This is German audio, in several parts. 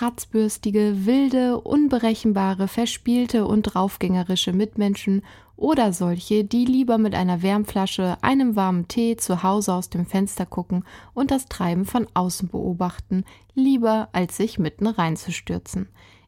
kratzbürstige, wilde, unberechenbare, verspielte und draufgängerische Mitmenschen oder solche, die lieber mit einer Wärmflasche, einem warmen Tee zu Hause aus dem Fenster gucken und das Treiben von außen beobachten, lieber als sich mitten reinzustürzen.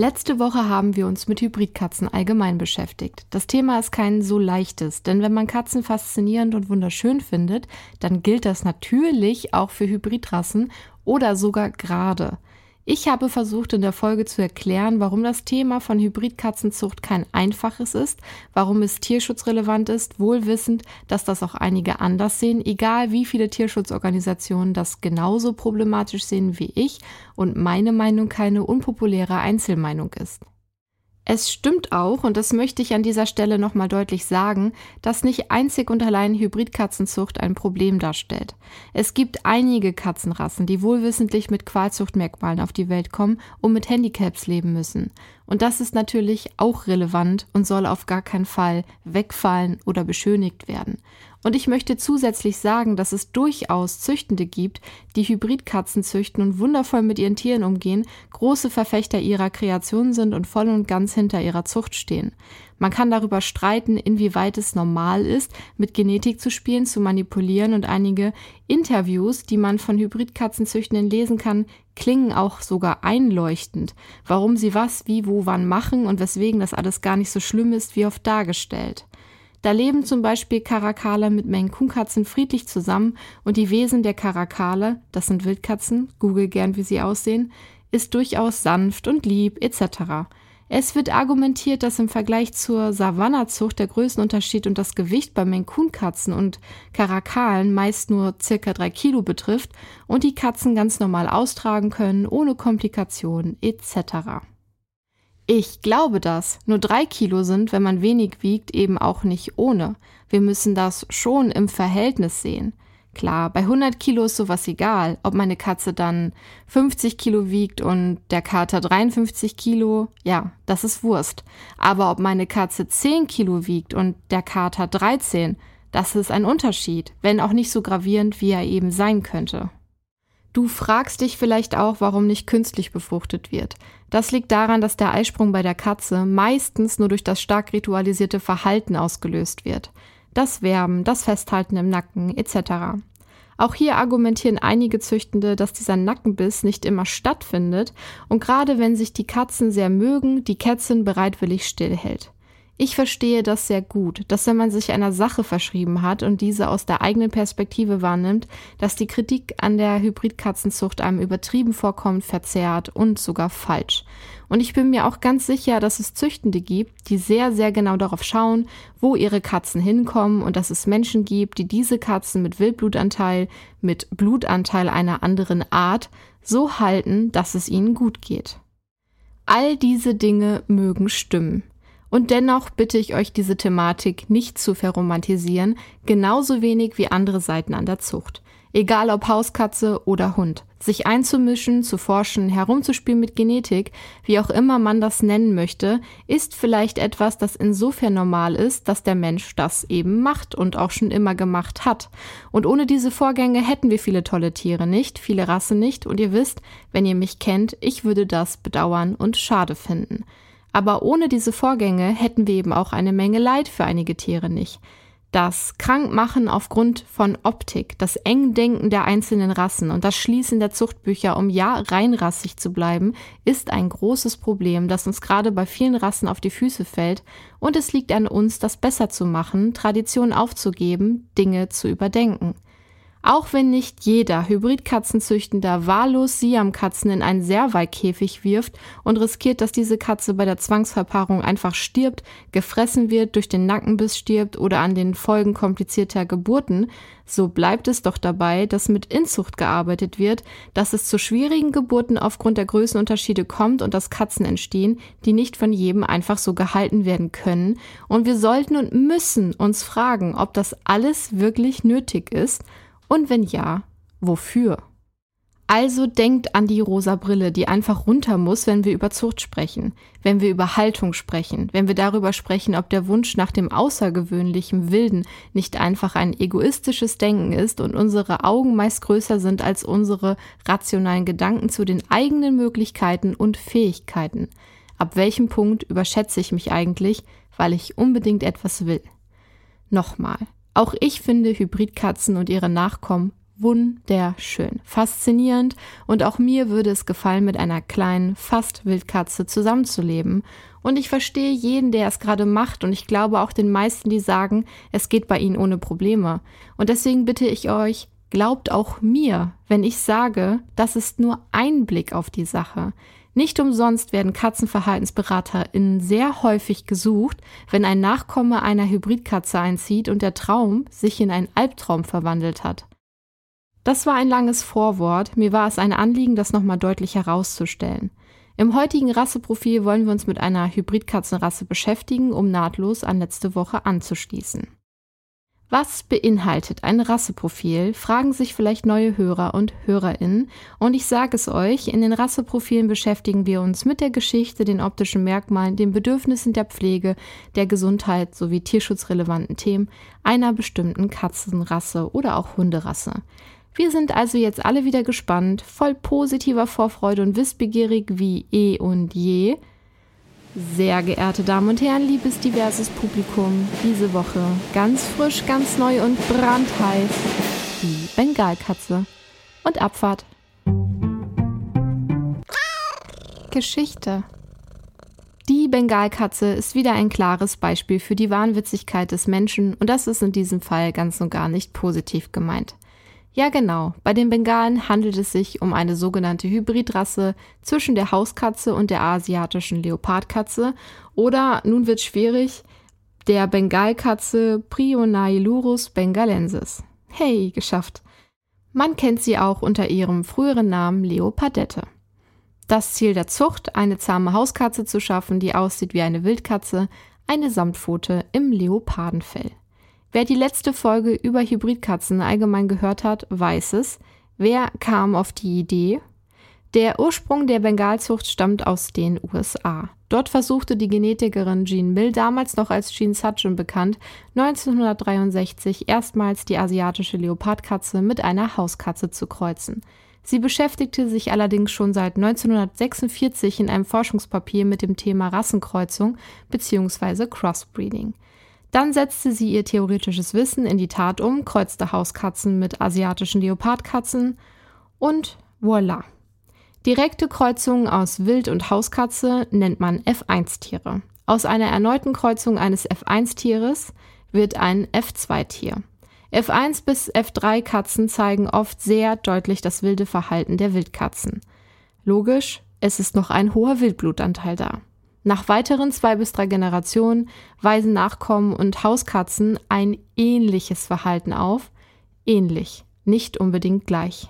Letzte Woche haben wir uns mit Hybridkatzen allgemein beschäftigt. Das Thema ist kein so leichtes, denn wenn man Katzen faszinierend und wunderschön findet, dann gilt das natürlich auch für Hybridrassen oder sogar gerade. Ich habe versucht in der Folge zu erklären, warum das Thema von Hybridkatzenzucht kein einfaches ist, warum es tierschutzrelevant ist, wohlwissend, dass das auch einige anders sehen, egal wie viele Tierschutzorganisationen das genauso problematisch sehen wie ich und meine Meinung keine unpopuläre Einzelmeinung ist. Es stimmt auch, und das möchte ich an dieser Stelle nochmal deutlich sagen, dass nicht einzig und allein Hybridkatzenzucht ein Problem darstellt. Es gibt einige Katzenrassen, die wohlwissentlich mit Qualzuchtmerkmalen auf die Welt kommen und mit Handicaps leben müssen. Und das ist natürlich auch relevant und soll auf gar keinen Fall wegfallen oder beschönigt werden. Und ich möchte zusätzlich sagen, dass es durchaus Züchtende gibt, die Hybridkatzen züchten und wundervoll mit ihren Tieren umgehen, große Verfechter ihrer Kreation sind und voll und ganz hinter ihrer Zucht stehen. Man kann darüber streiten, inwieweit es normal ist, mit Genetik zu spielen, zu manipulieren und einige Interviews, die man von Hybridkatzenzüchtenden lesen kann, klingen auch sogar einleuchtend, warum sie was, wie, wo, wann machen und weswegen das alles gar nicht so schlimm ist, wie oft dargestellt. Da leben zum Beispiel Karakale mit Maine-Coon-Katzen friedlich zusammen und die Wesen der Karakale, das sind Wildkatzen, google gern, wie sie aussehen, ist durchaus sanft und lieb etc. Es wird argumentiert, dass im Vergleich zur Savannazucht der Größenunterschied und das Gewicht bei Maine-Coon-Katzen und Karakalen meist nur circa drei Kilo betrifft und die Katzen ganz normal austragen können, ohne Komplikationen etc. Ich glaube das. Nur drei Kilo sind, wenn man wenig wiegt, eben auch nicht ohne. Wir müssen das schon im Verhältnis sehen. Klar, bei 100 Kilo ist sowas egal, ob meine Katze dann 50 Kilo wiegt und der Kater 53 Kilo, ja, das ist Wurst. Aber ob meine Katze 10 Kilo wiegt und der Kater 13, das ist ein Unterschied, wenn auch nicht so gravierend, wie er eben sein könnte. Du fragst dich vielleicht auch, warum nicht künstlich befruchtet wird. Das liegt daran, dass der Eisprung bei der Katze meistens nur durch das stark ritualisierte Verhalten ausgelöst wird. Das Werben, das Festhalten im Nacken etc. Auch hier argumentieren einige Züchtende, dass dieser Nackenbiss nicht immer stattfindet und gerade wenn sich die Katzen sehr mögen, die Kätzin bereitwillig stillhält. Ich verstehe das sehr gut, dass wenn man sich einer Sache verschrieben hat und diese aus der eigenen Perspektive wahrnimmt, dass die Kritik an der Hybridkatzenzucht einem übertrieben vorkommt, verzerrt und sogar falsch. Und ich bin mir auch ganz sicher, dass es Züchtende gibt, die sehr, sehr genau darauf schauen, wo ihre Katzen hinkommen und dass es Menschen gibt, die diese Katzen mit Wildblutanteil, mit Blutanteil einer anderen Art so halten, dass es ihnen gut geht. All diese Dinge mögen stimmen. Und dennoch bitte ich euch, diese Thematik nicht zu verromantisieren, genauso wenig wie andere Seiten an der Zucht. Egal ob Hauskatze oder Hund. Sich einzumischen, zu forschen, herumzuspielen mit Genetik, wie auch immer man das nennen möchte, ist vielleicht etwas, das insofern normal ist, dass der Mensch das eben macht und auch schon immer gemacht hat. Und ohne diese Vorgänge hätten wir viele tolle Tiere nicht, viele Rassen nicht, und ihr wisst, wenn ihr mich kennt, ich würde das bedauern und schade finden. Aber ohne diese Vorgänge hätten wir eben auch eine Menge Leid für einige Tiere nicht. Das Krankmachen aufgrund von Optik, das Engdenken der einzelnen Rassen und das Schließen der Zuchtbücher, um ja reinrassig zu bleiben, ist ein großes Problem, das uns gerade bei vielen Rassen auf die Füße fällt und es liegt an uns, das besser zu machen, Traditionen aufzugeben, Dinge zu überdenken. Auch wenn nicht jeder Hybridkatzenzüchtender wahllos Siamkatzen in einen Servalkäfig wirft und riskiert, dass diese Katze bei der Zwangsverpaarung einfach stirbt, gefressen wird, durch den Nackenbiss stirbt oder an den Folgen komplizierter Geburten, so bleibt es doch dabei, dass mit Inzucht gearbeitet wird, dass es zu schwierigen Geburten aufgrund der Größenunterschiede kommt und dass Katzen entstehen, die nicht von jedem einfach so gehalten werden können. Und wir sollten und müssen uns fragen, ob das alles wirklich nötig ist und wenn ja, wofür? Also denkt an die rosa Brille, die einfach runter muss, wenn wir über Zucht sprechen, wenn wir über Haltung sprechen, wenn wir darüber sprechen, ob der Wunsch nach dem außergewöhnlichen Wilden nicht einfach ein egoistisches Denken ist und unsere Augen meist größer sind als unsere rationalen Gedanken zu den eigenen Möglichkeiten und Fähigkeiten. Ab welchem Punkt überschätze ich mich eigentlich, weil ich unbedingt etwas will? Nochmal. Auch ich finde Hybridkatzen und ihre Nachkommen wunderschön, faszinierend und auch mir würde es gefallen, mit einer kleinen, fast Wildkatze zusammenzuleben. Und ich verstehe jeden, der es gerade macht und ich glaube auch den meisten, die sagen, es geht bei ihnen ohne Probleme. Und deswegen bitte ich euch, glaubt auch mir, wenn ich sage, das ist nur ein Blick auf die Sache. Nicht umsonst werden KatzenverhaltensberaterInnen sehr häufig gesucht, wenn ein Nachkomme einer Hybridkatze einzieht und der Traum sich in einen Albtraum verwandelt hat. Das war ein langes Vorwort, mir war es ein Anliegen, das nochmal deutlich herauszustellen. Im heutigen Rasseprofil wollen wir uns mit einer Hybridkatzenrasse beschäftigen, um nahtlos an letzte Woche anzuschließen. Was beinhaltet ein Rasseprofil? Fragen sich vielleicht neue Hörer und Hörerinnen. Und ich sage es euch, in den Rasseprofilen beschäftigen wir uns mit der Geschichte, den optischen Merkmalen, den Bedürfnissen der Pflege, der Gesundheit sowie tierschutzrelevanten Themen einer bestimmten Katzenrasse oder auch Hunderasse. Wir sind also jetzt alle wieder gespannt, voll positiver Vorfreude und wissbegierig wie eh und je sehr geehrte Damen und Herren, liebes diverses Publikum, diese Woche ganz frisch, ganz neu und brandheiß die Bengalkatze und Abfahrt. Geschichte. Die Bengalkatze ist wieder ein klares Beispiel für die Wahnwitzigkeit des Menschen und das ist in diesem Fall ganz und gar nicht positiv gemeint. Ja, genau. Bei den Bengalen handelt es sich um eine sogenannte Hybridrasse zwischen der Hauskatze und der asiatischen Leopardkatze oder, nun wird schwierig, der Bengalkatze Prionailurus bengalensis. Hey, geschafft. Man kennt sie auch unter ihrem früheren Namen Leopardette. Das Ziel der Zucht, eine zahme Hauskatze zu schaffen, die aussieht wie eine Wildkatze, eine Samtpfote im Leopardenfell. Wer die letzte Folge über Hybridkatzen allgemein gehört hat, weiß es. Wer kam auf die Idee? Der Ursprung der Bengalzucht stammt aus den USA. Dort versuchte die Genetikerin Jean Mill, damals noch als Jean Sutton bekannt, 1963 erstmals die asiatische Leopardkatze mit einer Hauskatze zu kreuzen. Sie beschäftigte sich allerdings schon seit 1946 in einem Forschungspapier mit dem Thema Rassenkreuzung bzw. Crossbreeding. Dann setzte sie ihr theoretisches Wissen in die Tat um, kreuzte Hauskatzen mit asiatischen Leopardkatzen und voilà. Direkte Kreuzungen aus Wild- und Hauskatze nennt man F1-Tiere. Aus einer erneuten Kreuzung eines F1-Tieres wird ein F2-Tier. F1 bis F3 Katzen zeigen oft sehr deutlich das wilde Verhalten der Wildkatzen. Logisch, es ist noch ein hoher Wildblutanteil da. Nach weiteren zwei bis drei Generationen weisen Nachkommen und Hauskatzen ein ähnliches Verhalten auf. Ähnlich, nicht unbedingt gleich.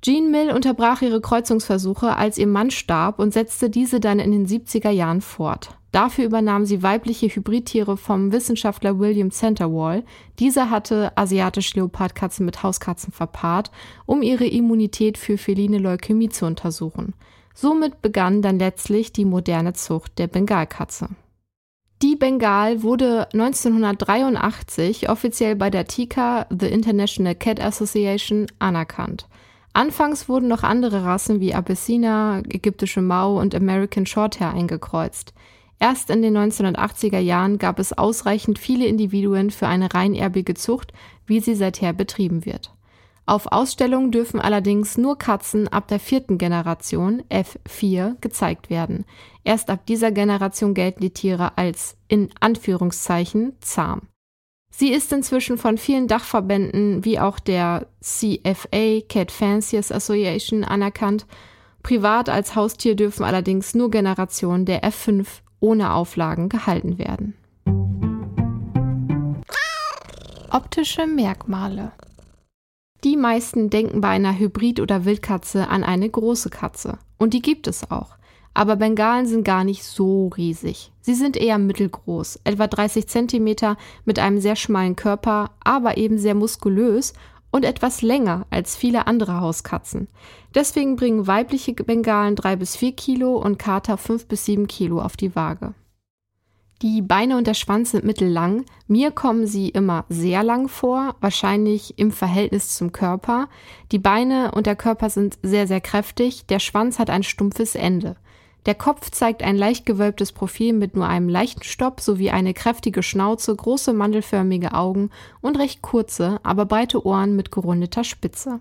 Jean Mill unterbrach ihre Kreuzungsversuche, als ihr Mann starb und setzte diese dann in den 70er Jahren fort. Dafür übernahm sie weibliche Hybridtiere vom Wissenschaftler William Centerwall. Dieser hatte asiatische Leopardkatzen mit Hauskatzen verpaart, um ihre Immunität für feline Leukämie zu untersuchen. Somit begann dann letztlich die moderne Zucht der Bengalkatze. Die Bengal wurde 1983 offiziell bei der TICA, The International Cat Association, anerkannt. Anfangs wurden noch andere Rassen wie Abyssina, ägyptische Mau und American Shorthair eingekreuzt. Erst in den 1980er Jahren gab es ausreichend viele Individuen für eine reinerbige Zucht, wie sie seither betrieben wird. Auf Ausstellungen dürfen allerdings nur Katzen ab der vierten Generation F4 gezeigt werden. Erst ab dieser Generation gelten die Tiere als in Anführungszeichen zahm. Sie ist inzwischen von vielen Dachverbänden wie auch der CFA, Cat Fanciers Association, anerkannt. Privat als Haustier dürfen allerdings nur Generationen der F5 ohne Auflagen gehalten werden. Optische Merkmale Die meisten denken bei einer Hybrid- oder Wildkatze an eine große Katze. Und die gibt es auch. Aber Bengalen sind gar nicht so riesig. Sie sind eher mittelgroß, etwa 30 cm mit einem sehr schmalen Körper, aber eben sehr muskulös und etwas länger als viele andere Hauskatzen. Deswegen bringen weibliche Bengalen 3 bis 4 Kilo und Kater 5 bis 7 Kilo auf die Waage. Die Beine und der Schwanz sind mittellang. Mir kommen sie immer sehr lang vor, wahrscheinlich im Verhältnis zum Körper. Die Beine und der Körper sind sehr, sehr kräftig. Der Schwanz hat ein stumpfes Ende. Der Kopf zeigt ein leicht gewölbtes Profil mit nur einem leichten Stopp sowie eine kräftige Schnauze, große mandelförmige Augen und recht kurze, aber breite Ohren mit gerundeter Spitze.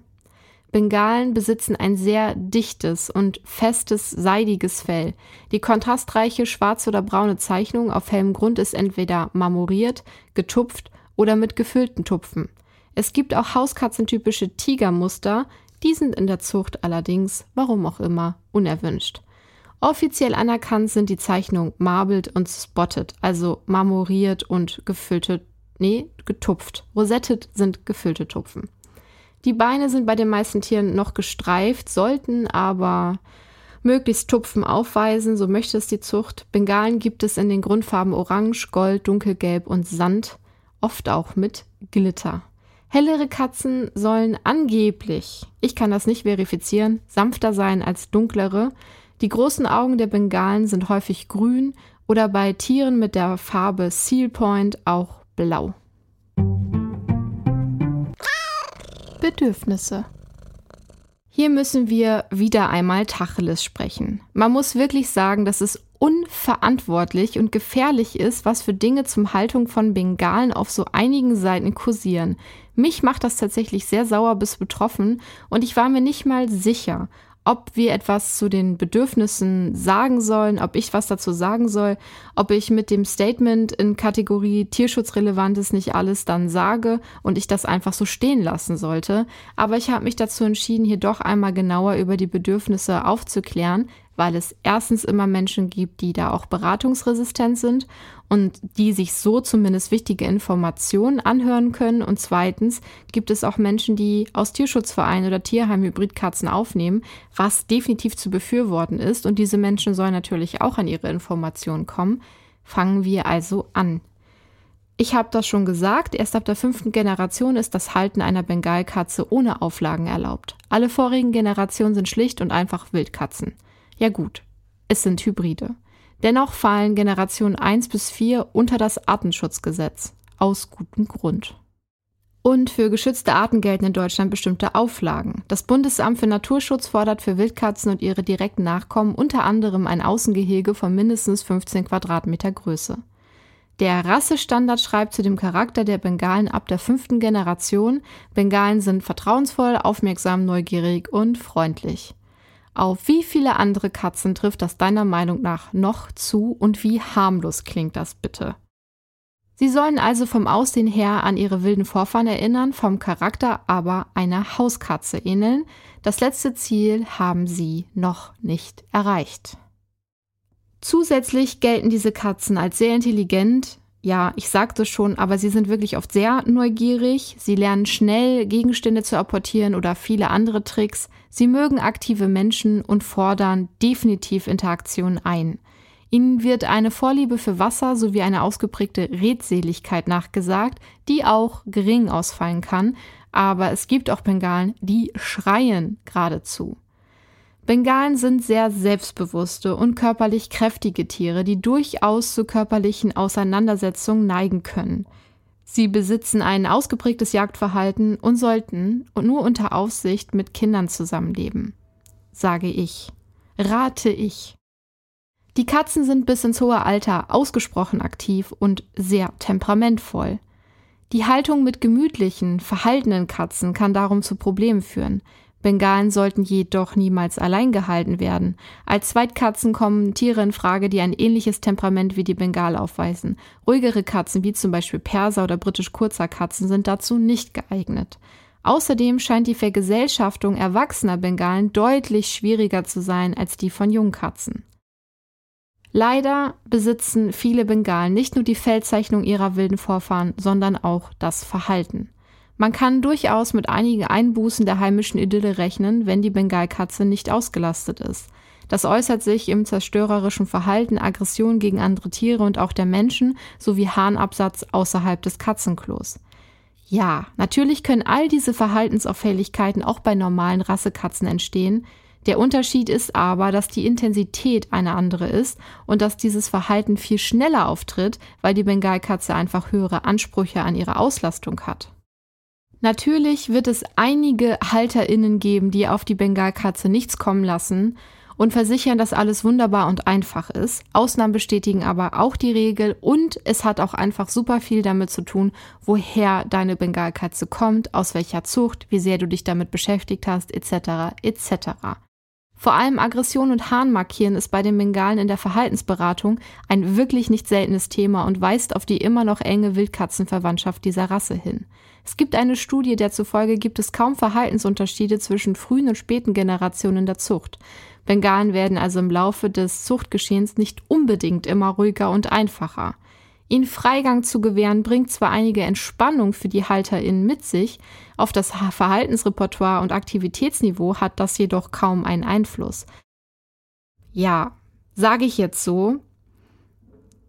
Bengalen besitzen ein sehr dichtes und festes, seidiges Fell. Die kontrastreiche schwarze oder braune Zeichnung auf hellem Grund ist entweder marmoriert, getupft oder mit gefüllten Tupfen. Es gibt auch hauskatzentypische Tigermuster, die sind in der Zucht allerdings, warum auch immer, unerwünscht. Offiziell anerkannt sind die Zeichnungen marbled und spotted, also marmoriert und gefüllte, nee, getupft. Rosettet sind gefüllte Tupfen. Die Beine sind bei den meisten Tieren noch gestreift, sollten aber möglichst Tupfen aufweisen, so möchte es die Zucht. Bengalen gibt es in den Grundfarben Orange, Gold, Dunkelgelb und Sand, oft auch mit Glitter. Hellere Katzen sollen angeblich, ich kann das nicht verifizieren, sanfter sein als dunklere. Die großen Augen der Bengalen sind häufig grün oder bei Tieren mit der Farbe Seal Point auch blau. Bedürfnisse. Hier müssen wir wieder einmal Tacheles sprechen. Man muss wirklich sagen, dass es unverantwortlich und gefährlich ist, was für Dinge zum Haltung von Bengalen auf so einigen Seiten kursieren. Mich macht das tatsächlich sehr sauer bis betroffen und ich war mir nicht mal sicher, ob wir etwas zu den Bedürfnissen sagen sollen, ob ich was dazu sagen soll, ob ich mit dem Statement in Kategorie Tierschutzrelevant ist nicht alles dann sage und ich das einfach so stehen lassen sollte. Aber ich habe mich dazu entschieden, hier doch einmal genauer über die Bedürfnisse aufzuklären, weil es erstens immer Menschen gibt, die da auch beratungsresistent sind und die sich so zumindest wichtige Informationen anhören können. Und zweitens gibt es auch Menschen, die aus Tierschutzvereinen oder Tierheim Hybridkatzen aufnehmen, was definitiv zu befürworten ist. Und diese Menschen sollen natürlich auch an ihre Informationen kommen. Fangen wir also an. Ich habe das schon gesagt, erst ab der fünften Generation ist das Halten einer Bengalkatze ohne Auflagen erlaubt. Alle vorigen Generationen sind schlicht und einfach Wildkatzen. Ja gut, es sind Hybride. Dennoch fallen Generationen 1 bis 4 unter das Artenschutzgesetz. Aus gutem Grund. Und für geschützte Arten gelten in Deutschland bestimmte Auflagen. Das Bundesamt für Naturschutz fordert für Wildkatzen und ihre direkten Nachkommen unter anderem ein Außengehege von mindestens 15 Quadratmeter Größe. Der Rassestandard schreibt zu dem Charakter der Bengalen ab der fünften Generation, Bengalen sind vertrauensvoll, aufmerksam, neugierig und freundlich. Auf wie viele andere Katzen trifft das deiner Meinung nach noch zu und wie harmlos klingt das bitte? Sie sollen also vom Aussehen her an ihre wilden Vorfahren erinnern, vom Charakter aber einer Hauskatze ähneln. Das letzte Ziel haben sie noch nicht erreicht. Zusätzlich gelten diese Katzen als sehr intelligent, ja, ich sagte schon, aber sie sind wirklich oft sehr neugierig. Sie lernen schnell Gegenstände zu apportieren oder viele andere Tricks. Sie mögen aktive Menschen und fordern definitiv Interaktion ein. Ihnen wird eine Vorliebe für Wasser sowie eine ausgeprägte Redseligkeit nachgesagt, die auch gering ausfallen kann, aber es gibt auch Bengalen, die schreien geradezu. Bengalen sind sehr selbstbewusste und körperlich kräftige Tiere, die durchaus zu körperlichen Auseinandersetzungen neigen können. Sie besitzen ein ausgeprägtes Jagdverhalten und sollten nur unter Aufsicht mit Kindern zusammenleben. Sage ich. Rate ich. Die Katzen sind bis ins hohe Alter ausgesprochen aktiv und sehr temperamentvoll. Die Haltung mit gemütlichen, verhaltenen Katzen kann darum zu Problemen führen. Bengalen sollten jedoch niemals allein gehalten werden. Als Zweitkatzen kommen Tiere in Frage, die ein ähnliches Temperament wie die Bengal aufweisen. Ruhigere Katzen, wie zum Beispiel Perser oder britisch kurzer Katzen, sind dazu nicht geeignet. Außerdem scheint die Vergesellschaftung erwachsener Bengalen deutlich schwieriger zu sein als die von Jungkatzen. Leider besitzen viele Bengalen nicht nur die Feldzeichnung ihrer wilden Vorfahren, sondern auch das Verhalten. Man kann durchaus mit einigen Einbußen der heimischen Idylle rechnen, wenn die Bengalkatze nicht ausgelastet ist. Das äußert sich im zerstörerischen Verhalten, Aggression gegen andere Tiere und auch der Menschen sowie Harnabsatz außerhalb des Katzenklos. Ja, natürlich können all diese Verhaltensauffälligkeiten auch bei normalen Rassekatzen entstehen, der Unterschied ist aber, dass die Intensität eine andere ist und dass dieses Verhalten viel schneller auftritt, weil die Bengalkatze einfach höhere Ansprüche an ihre Auslastung hat. Natürlich wird es einige HalterInnen geben, die auf die Bengalkatze nichts kommen lassen und versichern, dass alles wunderbar und einfach ist. Ausnahmen bestätigen aber auch die Regel und es hat auch einfach super viel damit zu tun, woher deine Bengalkatze kommt, aus welcher Zucht, wie sehr du dich damit beschäftigt hast, etc. etc. Vor allem Aggression und Hahn markieren ist bei den Bengalen in der Verhaltensberatung ein wirklich nicht seltenes Thema und weist auf die immer noch enge Wildkatzenverwandtschaft dieser Rasse hin. Es gibt eine Studie, der zufolge gibt es kaum Verhaltensunterschiede zwischen frühen und späten Generationen der Zucht. Bengalen werden also im Laufe des Zuchtgeschehens nicht unbedingt immer ruhiger und einfacher. Ihnen Freigang zu gewähren, bringt zwar einige Entspannung für die HalterInnen mit sich, auf das Verhaltensrepertoire und Aktivitätsniveau hat das jedoch kaum einen Einfluss. Ja, sage ich jetzt so,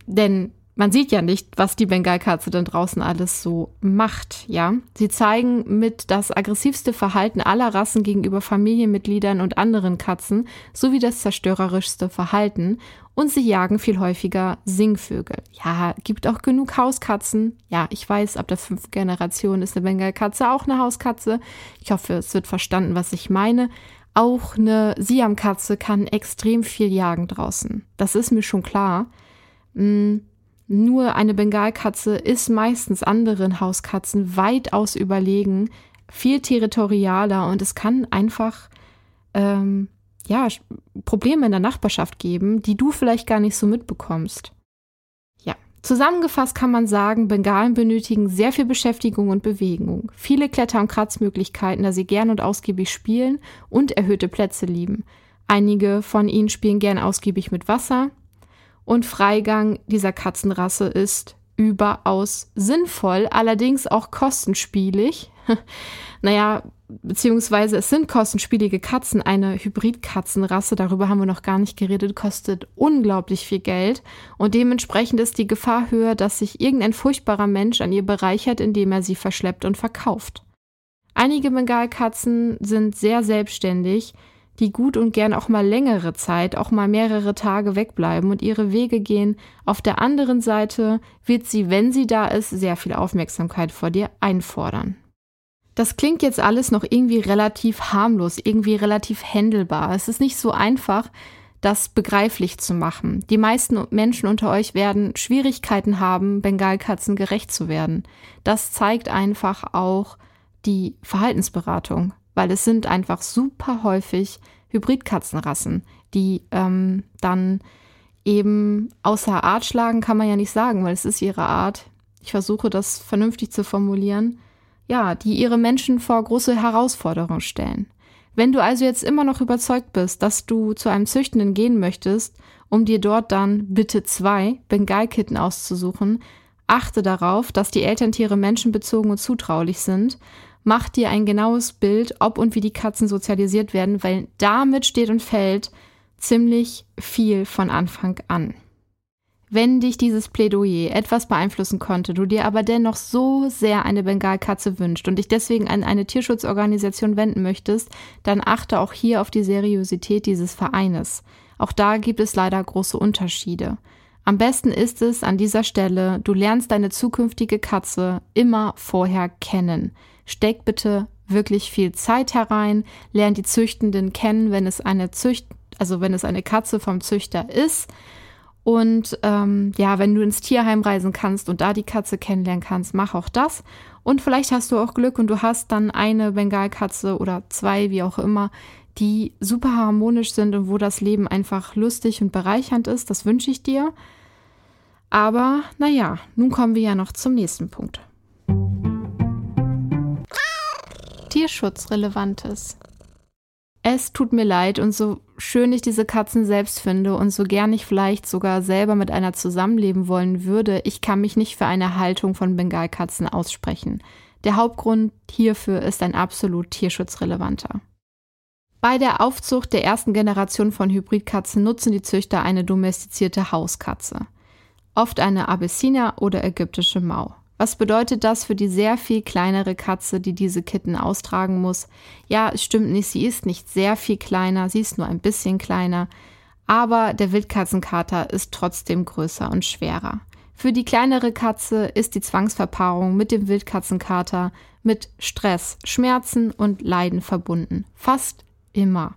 denn man sieht ja nicht, was die Bengalkatze denn draußen alles so macht, ja. Sie zeigen mit das aggressivste Verhalten aller Rassen gegenüber Familienmitgliedern und anderen Katzen sowie das zerstörerischste Verhalten und sie jagen viel häufiger Singvögel. Ja, gibt auch genug Hauskatzen. Ja, ich weiß, ab der fünften Generation ist eine Bengalkatze auch eine Hauskatze. Ich hoffe, es wird verstanden, was ich meine. Auch eine Siamkatze kann extrem viel jagen draußen. Das ist mir schon klar. Hm nur eine Bengalkatze ist meistens anderen Hauskatzen weitaus überlegen, viel territorialer und es kann einfach ähm, ja Probleme in der Nachbarschaft geben, die du vielleicht gar nicht so mitbekommst. Ja, zusammengefasst kann man sagen, Bengalen benötigen sehr viel Beschäftigung und Bewegung, viele Kletter- und Kratzmöglichkeiten, da sie gern und ausgiebig spielen und erhöhte Plätze lieben. Einige von ihnen spielen gern ausgiebig mit Wasser, und Freigang dieser Katzenrasse ist überaus sinnvoll, allerdings auch kostenspielig. naja, beziehungsweise es sind kostenspielige Katzen. Eine Hybridkatzenrasse, darüber haben wir noch gar nicht geredet, kostet unglaublich viel Geld und dementsprechend ist die Gefahr höher, dass sich irgendein furchtbarer Mensch an ihr bereichert, indem er sie verschleppt und verkauft. Einige Bengalkatzen sind sehr selbstständig, die gut und gern auch mal längere Zeit, auch mal mehrere Tage wegbleiben und ihre Wege gehen. Auf der anderen Seite wird sie, wenn sie da ist, sehr viel Aufmerksamkeit vor dir einfordern. Das klingt jetzt alles noch irgendwie relativ harmlos, irgendwie relativ händelbar. Es ist nicht so einfach, das begreiflich zu machen. Die meisten Menschen unter euch werden Schwierigkeiten haben, Bengalkatzen gerecht zu werden. Das zeigt einfach auch die Verhaltensberatung weil es sind einfach super häufig Hybridkatzenrassen, die ähm, dann eben außer Art schlagen, kann man ja nicht sagen, weil es ist ihre Art. Ich versuche das vernünftig zu formulieren. Ja, die ihre Menschen vor große Herausforderungen stellen. Wenn du also jetzt immer noch überzeugt bist, dass du zu einem Züchtenden gehen möchtest, um dir dort dann bitte zwei Bengalkitten auszusuchen, achte darauf, dass die Elterntiere menschenbezogen und zutraulich sind mach dir ein genaues Bild, ob und wie die Katzen sozialisiert werden, weil damit steht und fällt ziemlich viel von Anfang an. Wenn dich dieses Plädoyer etwas beeinflussen konnte, du dir aber dennoch so sehr eine Bengalkatze wünscht und dich deswegen an eine Tierschutzorganisation wenden möchtest, dann achte auch hier auf die Seriosität dieses Vereines. Auch da gibt es leider große Unterschiede. Am besten ist es an dieser Stelle, du lernst deine zukünftige Katze immer vorher kennen. Steck bitte wirklich viel Zeit herein, lernt die Züchtenden kennen, wenn es eine Zücht, also wenn es eine Katze vom Züchter ist Und ähm, ja, wenn du ins Tierheim reisen kannst und da die Katze kennenlernen kannst, mach auch das. Und vielleicht hast du auch Glück und du hast dann eine Bengalkatze oder zwei, wie auch immer, die super harmonisch sind und wo das Leben einfach lustig und bereichernd ist. Das wünsche ich dir. Aber naja, nun kommen wir ja noch zum nächsten Punkt. Tierschutzrelevantes. Es tut mir leid und so schön ich diese Katzen selbst finde und so gern ich vielleicht sogar selber mit einer zusammenleben wollen würde, ich kann mich nicht für eine Haltung von Bengalkatzen aussprechen. Der Hauptgrund hierfür ist ein absolut tierschutzrelevanter. Bei der Aufzucht der ersten Generation von Hybridkatzen nutzen die Züchter eine domestizierte Hauskatze. Oft eine Abyssiner oder ägyptische Mau. Was bedeutet das für die sehr viel kleinere Katze, die diese Kitten austragen muss? Ja, es stimmt nicht, sie ist nicht sehr viel kleiner, sie ist nur ein bisschen kleiner, aber der Wildkatzenkater ist trotzdem größer und schwerer. Für die kleinere Katze ist die Zwangsverpaarung mit dem Wildkatzenkater mit Stress, Schmerzen und Leiden verbunden. Fast immer.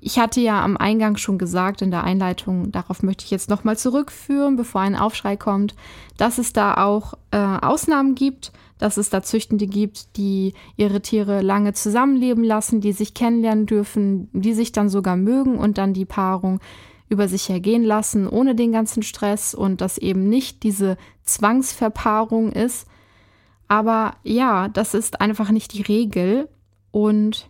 Ich hatte ja am Eingang schon gesagt in der Einleitung, darauf möchte ich jetzt nochmal zurückführen, bevor ein Aufschrei kommt, dass es da auch äh, Ausnahmen gibt, dass es da Züchtende gibt, die ihre Tiere lange zusammenleben lassen, die sich kennenlernen dürfen, die sich dann sogar mögen und dann die Paarung über sich ergehen lassen, ohne den ganzen Stress und dass eben nicht diese Zwangsverpaarung ist. Aber ja, das ist einfach nicht die Regel und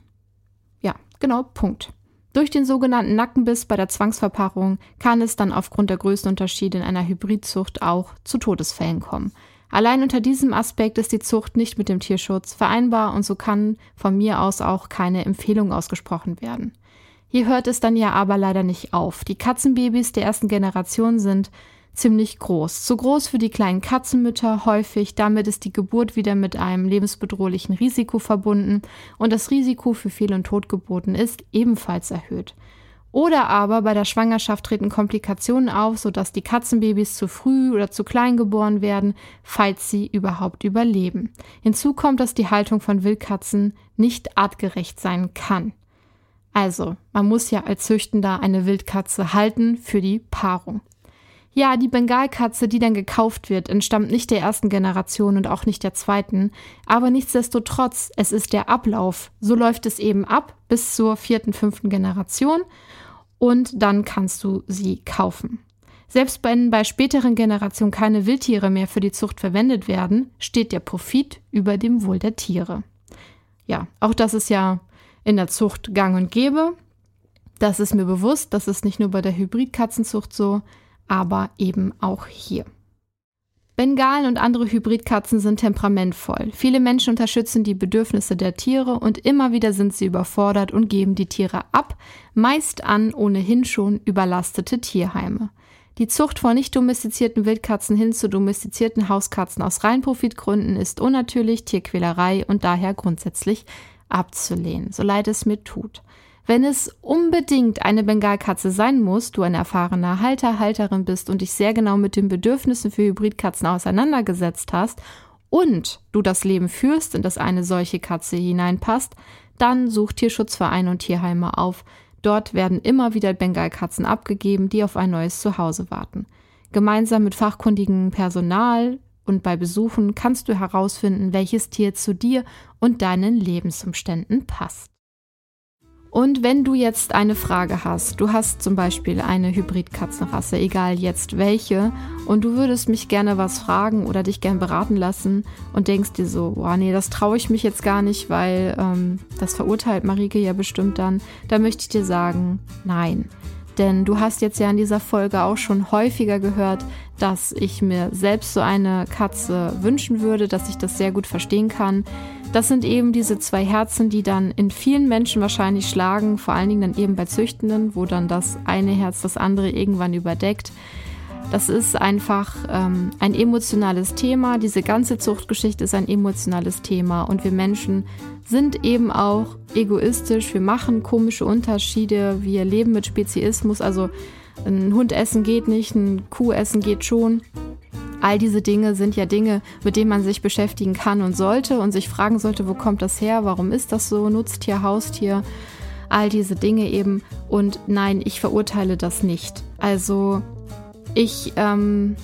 ja, genau, Punkt. Durch den sogenannten Nackenbiss bei der Zwangsverpaarung kann es dann aufgrund der Größenunterschiede in einer Hybridzucht auch zu Todesfällen kommen. Allein unter diesem Aspekt ist die Zucht nicht mit dem Tierschutz vereinbar und so kann von mir aus auch keine Empfehlung ausgesprochen werden. Hier hört es dann ja aber leider nicht auf. Die Katzenbabys der ersten Generation sind ziemlich groß. Zu groß für die kleinen Katzenmütter häufig. Damit ist die Geburt wieder mit einem lebensbedrohlichen Risiko verbunden und das Risiko für Fehl- und Totgeburten ist ebenfalls erhöht. Oder aber bei der Schwangerschaft treten Komplikationen auf, sodass die Katzenbabys zu früh oder zu klein geboren werden, falls sie überhaupt überleben. Hinzu kommt, dass die Haltung von Wildkatzen nicht artgerecht sein kann. Also, man muss ja als Züchtender eine Wildkatze halten für die Paarung. Ja, die Bengalkatze, die dann gekauft wird, entstammt nicht der ersten Generation und auch nicht der zweiten. Aber nichtsdestotrotz, es ist der Ablauf. So läuft es eben ab bis zur vierten, fünften Generation und dann kannst du sie kaufen. Selbst wenn bei späteren Generationen keine Wildtiere mehr für die Zucht verwendet werden, steht der Profit über dem Wohl der Tiere. Ja, auch das ist ja in der Zucht gang und gäbe. Das ist mir bewusst, das ist nicht nur bei der Hybridkatzenzucht so aber eben auch hier. Bengalen und andere Hybridkatzen sind temperamentvoll. Viele Menschen unterstützen die Bedürfnisse der Tiere und immer wieder sind sie überfordert und geben die Tiere ab, meist an ohnehin schon überlastete Tierheime. Die Zucht von nicht domestizierten Wildkatzen hin zu domestizierten Hauskatzen aus Reinprofitgründen ist unnatürlich, Tierquälerei und daher grundsätzlich abzulehnen, so leid es mir tut. Wenn es unbedingt eine Bengalkatze sein muss, du ein erfahrener Halter, Halterin bist und dich sehr genau mit den Bedürfnissen für Hybridkatzen auseinandergesetzt hast und du das Leben führst, in das eine solche Katze hineinpasst, dann such Tierschutzvereine und Tierheime auf. Dort werden immer wieder Bengalkatzen abgegeben, die auf ein neues Zuhause warten. Gemeinsam mit fachkundigem Personal und bei Besuchen kannst du herausfinden, welches Tier zu dir und deinen Lebensumständen passt. Und wenn du jetzt eine Frage hast, du hast zum Beispiel eine Hybrid-Katzenrasse, egal jetzt welche, und du würdest mich gerne was fragen oder dich gern beraten lassen und denkst dir so, boah, nee, das traue ich mich jetzt gar nicht, weil ähm, das verurteilt Marike ja bestimmt dann, da möchte ich dir sagen, nein. Denn du hast jetzt ja in dieser Folge auch schon häufiger gehört, dass ich mir selbst so eine Katze wünschen würde, dass ich das sehr gut verstehen kann. Das sind eben diese zwei Herzen, die dann in vielen Menschen wahrscheinlich schlagen, vor allen Dingen dann eben bei Züchtenden, wo dann das eine Herz das andere irgendwann überdeckt. Das ist einfach ähm, ein emotionales Thema. Diese ganze Zuchtgeschichte ist ein emotionales Thema und wir Menschen sind eben auch egoistisch. Wir machen komische Unterschiede. Wir leben mit Speziismus. Also ein Hund essen geht nicht, ein Kuh essen geht schon. All diese Dinge sind ja Dinge, mit denen man sich beschäftigen kann und sollte und sich fragen sollte, wo kommt das her, warum ist das so, Nutztier, Haustier, all diese Dinge eben. Und nein, ich verurteile das nicht. Also Ich ähm,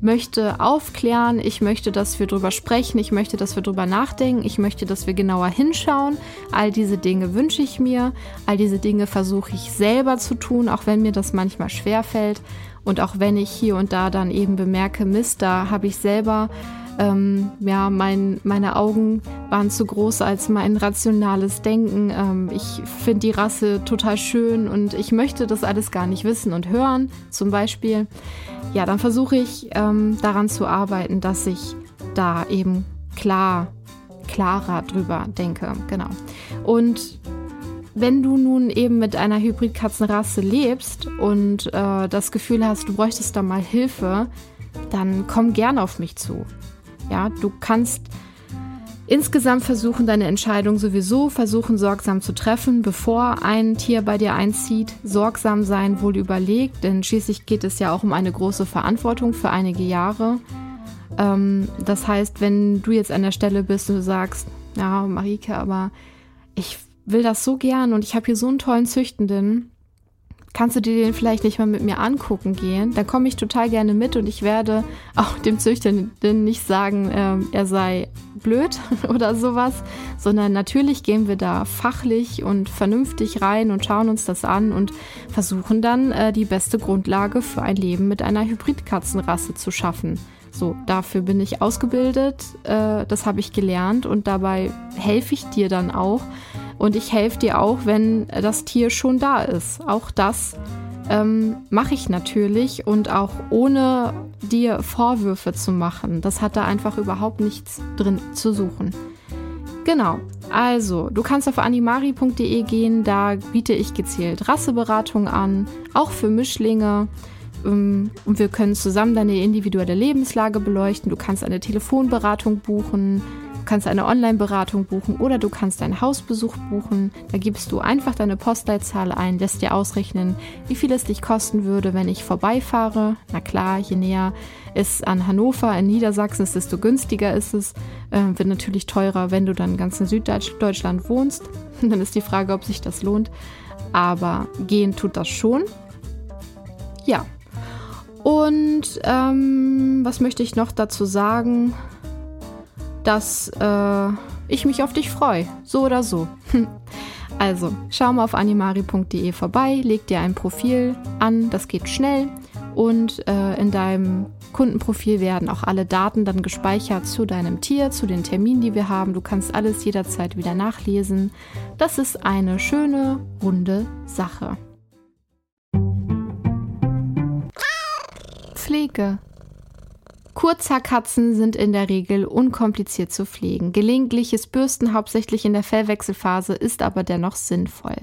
möchte aufklären, ich möchte, dass wir drüber sprechen, ich möchte, dass wir drüber nachdenken, ich möchte, dass wir genauer hinschauen. All diese Dinge wünsche ich mir, all diese Dinge versuche ich selber zu tun, auch wenn mir das manchmal schwer fällt und auch wenn ich hier und da dann eben bemerke, Mist, da habe ich selber ähm, ja, mein, meine Augen waren zu groß als mein rationales Denken. Ähm, ich finde die Rasse total schön und ich möchte das alles gar nicht wissen und hören, zum Beispiel ja, dann versuche ich ähm, daran zu arbeiten, dass ich da eben klar, klarer drüber denke. Genau. Und wenn du nun eben mit einer Hybridkatzenrasse lebst und äh, das Gefühl hast, du bräuchtest da mal Hilfe, dann komm gern auf mich zu. Ja, du kannst Insgesamt versuchen deine Entscheidung sowieso, versuchen sorgsam zu treffen, bevor ein Tier bei dir einzieht. Sorgsam sein, wohl überlegt, denn schließlich geht es ja auch um eine große Verantwortung für einige Jahre. Ähm, das heißt, wenn du jetzt an der Stelle bist und du sagst, ja, Marike, aber ich will das so gern und ich habe hier so einen tollen Züchtenden, kannst du dir den vielleicht nicht mal mit mir angucken gehen? Dann komme ich total gerne mit und ich werde auch dem Züchtenden nicht sagen, äh, er sei blöd oder sowas, sondern natürlich gehen wir da fachlich und vernünftig rein und schauen uns das an und versuchen dann äh, die beste Grundlage für ein Leben mit einer Hybridkatzenrasse zu schaffen. So, dafür bin ich ausgebildet, äh, das habe ich gelernt und dabei helfe ich dir dann auch, und ich helfe dir auch, wenn das Tier schon da ist. Auch das ähm, mache ich natürlich und auch ohne dir Vorwürfe zu machen. Das hat da einfach überhaupt nichts drin zu suchen. Genau. Also, du kannst auf animari.de gehen, da biete ich gezielt Rasseberatung an, auch für Mischlinge. Ähm, und wir können zusammen deine individuelle Lebenslage beleuchten. Du kannst eine Telefonberatung buchen, Du kannst eine Online-Beratung buchen oder du kannst einen Hausbesuch buchen. Da gibst du einfach deine Postleitzahl ein, lässt dir ausrechnen, wie viel es dich kosten würde, wenn ich vorbeifahre. Na klar, je näher es an Hannover in Niedersachsen ist, desto günstiger ist es. Äh, wird natürlich teurer, wenn du dann ganz in Süddeutschland wohnst. dann ist die Frage, ob sich das lohnt. Aber gehen tut das schon. Ja. Und ähm, was möchte ich noch dazu sagen? dass äh, ich mich auf dich freue. So oder so. Also, schau mal auf animari.de vorbei, leg dir ein Profil an, das geht schnell und äh, in deinem Kundenprofil werden auch alle Daten dann gespeichert zu deinem Tier, zu den Terminen, die wir haben. Du kannst alles jederzeit wieder nachlesen. Das ist eine schöne, runde Sache. Pflege. Kurzhaarkatzen sind in der Regel unkompliziert zu pflegen. Gelegentliches Bürsten, hauptsächlich in der Fellwechselphase, ist aber dennoch sinnvoll.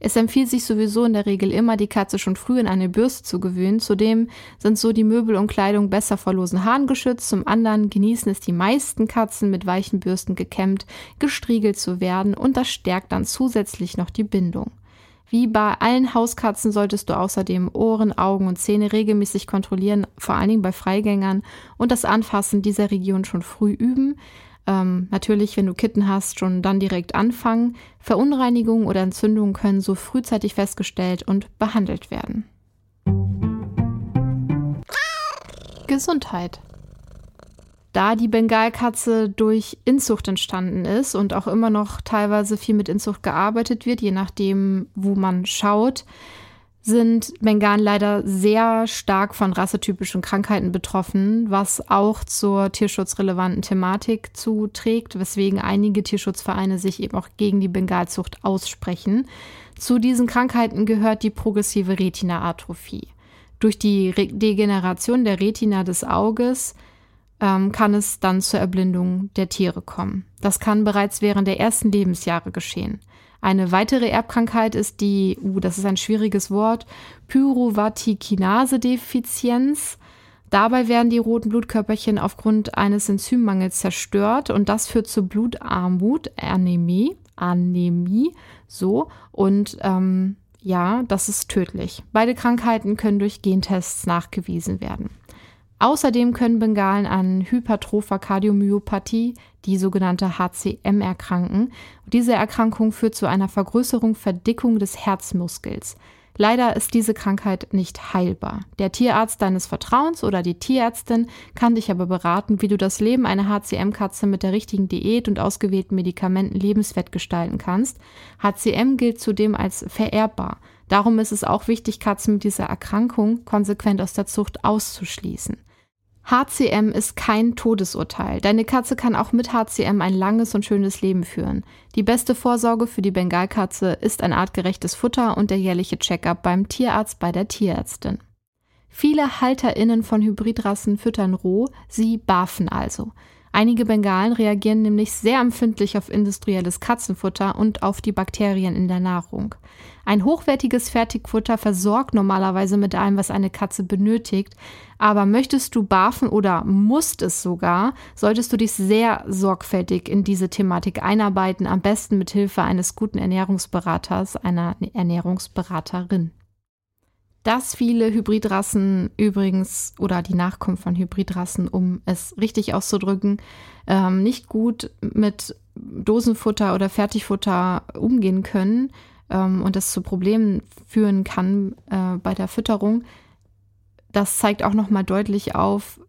Es empfiehlt sich sowieso in der Regel immer, die Katze schon früh in eine Bürste zu gewöhnen. Zudem sind so die Möbel und Kleidung besser vor losen Haaren geschützt. Zum anderen genießen es die meisten Katzen mit weichen Bürsten gekämmt, gestriegelt zu werden und das stärkt dann zusätzlich noch die Bindung. Wie bei allen Hauskatzen solltest du außerdem Ohren, Augen und Zähne regelmäßig kontrollieren, vor allen Dingen bei Freigängern und das Anfassen dieser Region schon früh üben. Ähm, natürlich, wenn du Kitten hast, schon dann direkt anfangen. Verunreinigungen oder Entzündungen können so frühzeitig festgestellt und behandelt werden. Gesundheit da die Bengalkatze durch Inzucht entstanden ist und auch immer noch teilweise viel mit Inzucht gearbeitet wird, je nachdem, wo man schaut, sind Bengalen leider sehr stark von rassetypischen Krankheiten betroffen, was auch zur tierschutzrelevanten Thematik zuträgt, weswegen einige Tierschutzvereine sich eben auch gegen die Bengalzucht aussprechen. Zu diesen Krankheiten gehört die progressive Retina-Atrophie. Durch die Re Degeneration der Retina des Auges ähm, kann es dann zur Erblindung der Tiere kommen. Das kann bereits während der ersten Lebensjahre geschehen. Eine weitere Erbkrankheit ist die, uh, das ist ein schwieriges Wort, Pyruvatikinase-Defizienz. Dabei werden die roten Blutkörperchen aufgrund eines Enzymmangels zerstört und das führt zu Blutarmut, Anämie, Anämie, so und ähm, ja, das ist tödlich. Beide Krankheiten können durch Gentests nachgewiesen werden. Außerdem können Bengalen an hypertropher Kardiomyopathie, die sogenannte HCM, erkranken. Diese Erkrankung führt zu einer Vergrößerung, Verdickung des Herzmuskels. Leider ist diese Krankheit nicht heilbar. Der Tierarzt deines Vertrauens oder die Tierärztin kann dich aber beraten, wie du das Leben einer HCM-Katze mit der richtigen Diät und ausgewählten Medikamenten lebenswert gestalten kannst. HCM gilt zudem als vererbbar. Darum ist es auch wichtig, Katzen mit dieser Erkrankung konsequent aus der Zucht auszuschließen. HCM ist kein Todesurteil. Deine Katze kann auch mit HCM ein langes und schönes Leben führen. Die beste Vorsorge für die Bengalkatze ist ein artgerechtes Futter und der jährliche Checkup beim Tierarzt bei der Tierärztin. Viele HalterInnen von Hybridrassen füttern roh, sie barfen also. Einige Bengalen reagieren nämlich sehr empfindlich auf industrielles Katzenfutter und auf die Bakterien in der Nahrung. Ein hochwertiges Fertigfutter versorgt normalerweise mit allem, was eine Katze benötigt, aber möchtest du barfen oder musst es sogar, solltest du dich sehr sorgfältig in diese Thematik einarbeiten, am besten mit Hilfe eines guten Ernährungsberaters, einer Ernährungsberaterin dass viele Hybridrassen übrigens oder die Nachkommen von Hybridrassen, um es richtig auszudrücken, ähm, nicht gut mit Dosenfutter oder Fertigfutter umgehen können ähm, und das zu Problemen führen kann äh, bei der Fütterung. Das zeigt auch nochmal deutlich auf,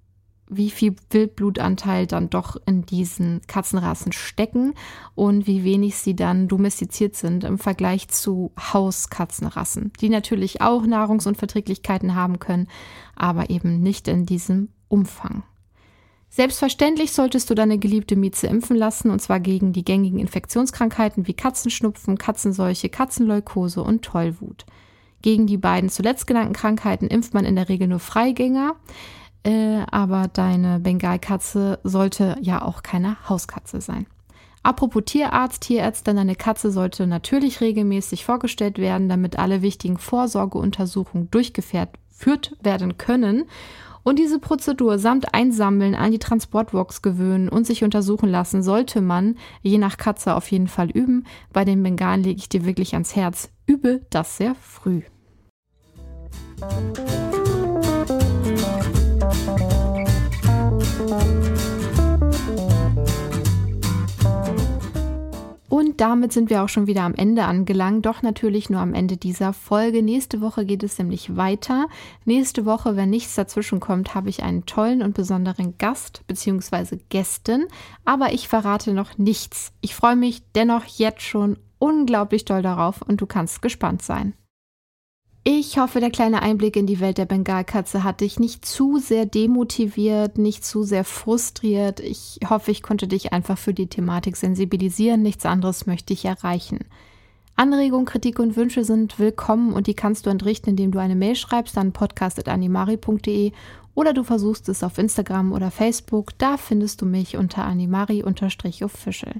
wie viel Wildblutanteil dann doch in diesen Katzenrassen stecken und wie wenig sie dann domestiziert sind im Vergleich zu Hauskatzenrassen, die natürlich auch Nahrungsunverträglichkeiten haben können, aber eben nicht in diesem Umfang. Selbstverständlich solltest du deine geliebte Mieze impfen lassen, und zwar gegen die gängigen Infektionskrankheiten wie Katzenschnupfen, Katzenseuche, Katzenleukose und Tollwut. Gegen die beiden zuletzt genannten Krankheiten impft man in der Regel nur Freigänger. Äh, aber deine Bengalkatze sollte ja auch keine Hauskatze sein. Apropos Tierarzt, Tierärztin, deine Katze sollte natürlich regelmäßig vorgestellt werden, damit alle wichtigen Vorsorgeuntersuchungen durchgeführt werden können. Und diese Prozedur samt Einsammeln an die Transportbox gewöhnen und sich untersuchen lassen, sollte man je nach Katze auf jeden Fall üben. Bei den Bengalen lege ich dir wirklich ans Herz, übe das sehr früh. Und damit sind wir auch schon wieder am Ende angelangt, doch natürlich nur am Ende dieser Folge. Nächste Woche geht es nämlich weiter. Nächste Woche, wenn nichts dazwischen kommt, habe ich einen tollen und besonderen Gast bzw. Gästin, aber ich verrate noch nichts. Ich freue mich dennoch jetzt schon unglaublich doll darauf und du kannst gespannt sein. Ich hoffe, der kleine Einblick in die Welt der Bengalkatze hat dich nicht zu sehr demotiviert, nicht zu sehr frustriert. Ich hoffe, ich konnte dich einfach für die Thematik sensibilisieren. Nichts anderes möchte ich erreichen. Anregungen, Kritik und Wünsche sind willkommen und die kannst du entrichten, indem du eine Mail schreibst an podcast.animari.de oder du versuchst es auf Instagram oder Facebook. Da findest du mich unter animari-official.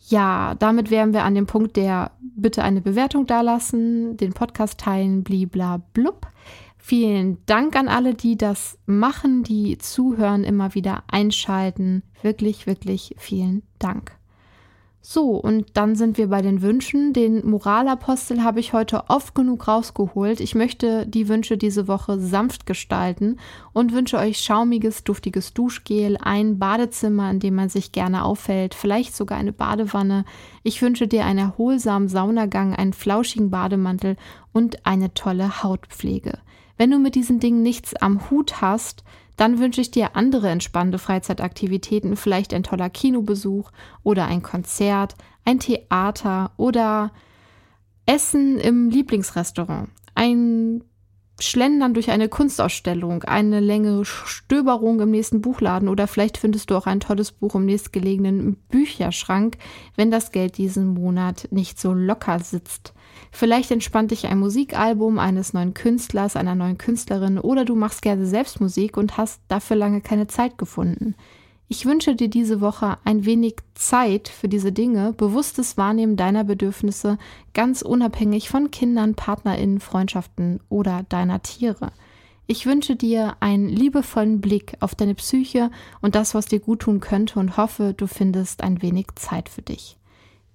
Ja, damit wären wir an dem Punkt der bitte eine Bewertung dalassen, den Podcast teilen, blibla blub. Vielen Dank an alle, die das machen, die zuhören, immer wieder einschalten. Wirklich, wirklich vielen Dank. So, und dann sind wir bei den Wünschen. Den Moralapostel habe ich heute oft genug rausgeholt. Ich möchte die Wünsche diese Woche sanft gestalten und wünsche euch schaumiges, duftiges Duschgel, ein Badezimmer, in dem man sich gerne aufhält, vielleicht sogar eine Badewanne. Ich wünsche dir einen erholsamen Saunagang, einen flauschigen Bademantel und eine tolle Hautpflege. Wenn du mit diesen Dingen nichts am Hut hast, dann wünsche ich dir andere entspannende Freizeitaktivitäten, vielleicht ein toller Kinobesuch oder ein Konzert, ein Theater oder Essen im Lieblingsrestaurant, ein Schlendern durch eine Kunstausstellung, eine längere Stöberung im nächsten Buchladen oder vielleicht findest du auch ein tolles Buch im nächstgelegenen Bücherschrank, wenn das Geld diesen Monat nicht so locker sitzt. Vielleicht entspannt dich ein Musikalbum eines neuen Künstlers, einer neuen Künstlerin oder du machst gerne selbst Musik und hast dafür lange keine Zeit gefunden. Ich wünsche dir diese Woche ein wenig Zeit für diese Dinge, bewusstes Wahrnehmen deiner Bedürfnisse, ganz unabhängig von Kindern, Partnerinnen, Freundschaften oder deiner Tiere. Ich wünsche dir einen liebevollen Blick auf deine Psyche und das, was dir gut tun könnte und hoffe, du findest ein wenig Zeit für dich.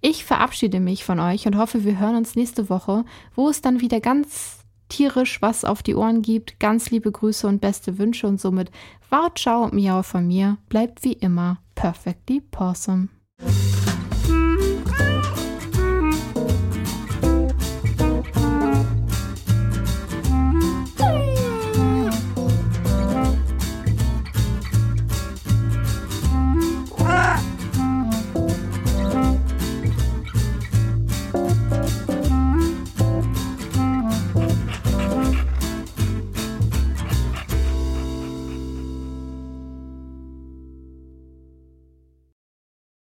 Ich verabschiede mich von euch und hoffe, wir hören uns nächste Woche, wo es dann wieder ganz tierisch was auf die Ohren gibt. Ganz liebe Grüße und beste Wünsche und somit Wow, ciao, miau von mir. Bleibt wie immer perfectly awesome.